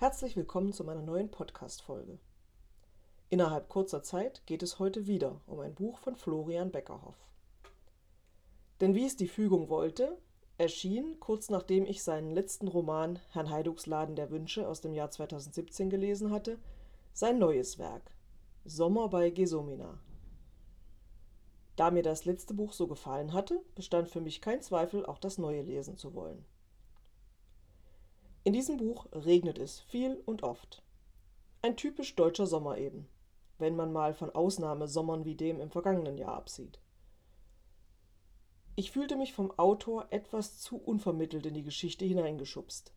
Herzlich willkommen zu meiner neuen Podcast-Folge. Innerhalb kurzer Zeit geht es heute wieder um ein Buch von Florian Beckerhoff. Denn wie es die Fügung wollte, erschien, kurz nachdem ich seinen letzten Roman Herrn Heidugs Laden der Wünsche aus dem Jahr 2017 gelesen hatte, sein neues Werk Sommer bei Gesomina. Da mir das letzte Buch so gefallen hatte, bestand für mich kein Zweifel, auch das neue lesen zu wollen. In diesem Buch regnet es viel und oft. Ein typisch deutscher Sommer eben, wenn man mal von Ausnahmesommern wie dem im vergangenen Jahr absieht. Ich fühlte mich vom Autor etwas zu unvermittelt in die Geschichte hineingeschubst.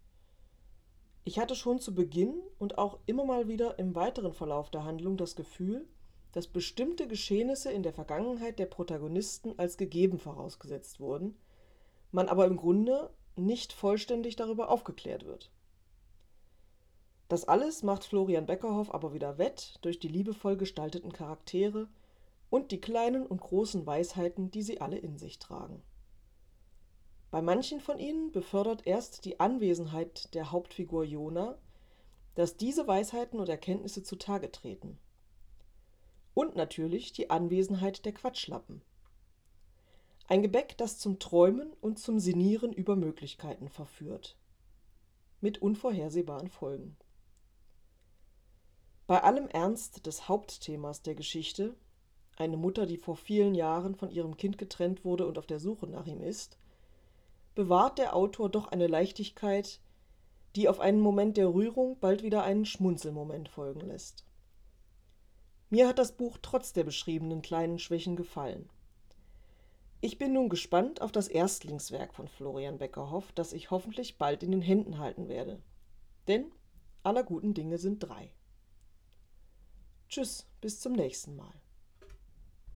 Ich hatte schon zu Beginn und auch immer mal wieder im weiteren Verlauf der Handlung das Gefühl, dass bestimmte Geschehnisse in der Vergangenheit der Protagonisten als gegeben vorausgesetzt wurden, man aber im Grunde nicht vollständig darüber aufgeklärt wird. Das alles macht Florian Beckerhoff aber wieder wett durch die liebevoll gestalteten Charaktere und die kleinen und großen Weisheiten, die sie alle in sich tragen. Bei manchen von ihnen befördert erst die Anwesenheit der Hauptfigur Jona, dass diese Weisheiten und Erkenntnisse zutage treten. Und natürlich die Anwesenheit der Quatschlappen. Ein Gebäck, das zum Träumen und zum Sinnieren über Möglichkeiten verführt. Mit unvorhersehbaren Folgen. Bei allem Ernst des Hauptthemas der Geschichte, eine Mutter, die vor vielen Jahren von ihrem Kind getrennt wurde und auf der Suche nach ihm ist, bewahrt der Autor doch eine Leichtigkeit, die auf einen Moment der Rührung bald wieder einen Schmunzelmoment folgen lässt. Mir hat das Buch trotz der beschriebenen kleinen Schwächen gefallen. Ich bin nun gespannt auf das Erstlingswerk von Florian Beckerhoff, das ich hoffentlich bald in den Händen halten werde. Denn aller guten Dinge sind drei. Tschüss, bis zum nächsten Mal.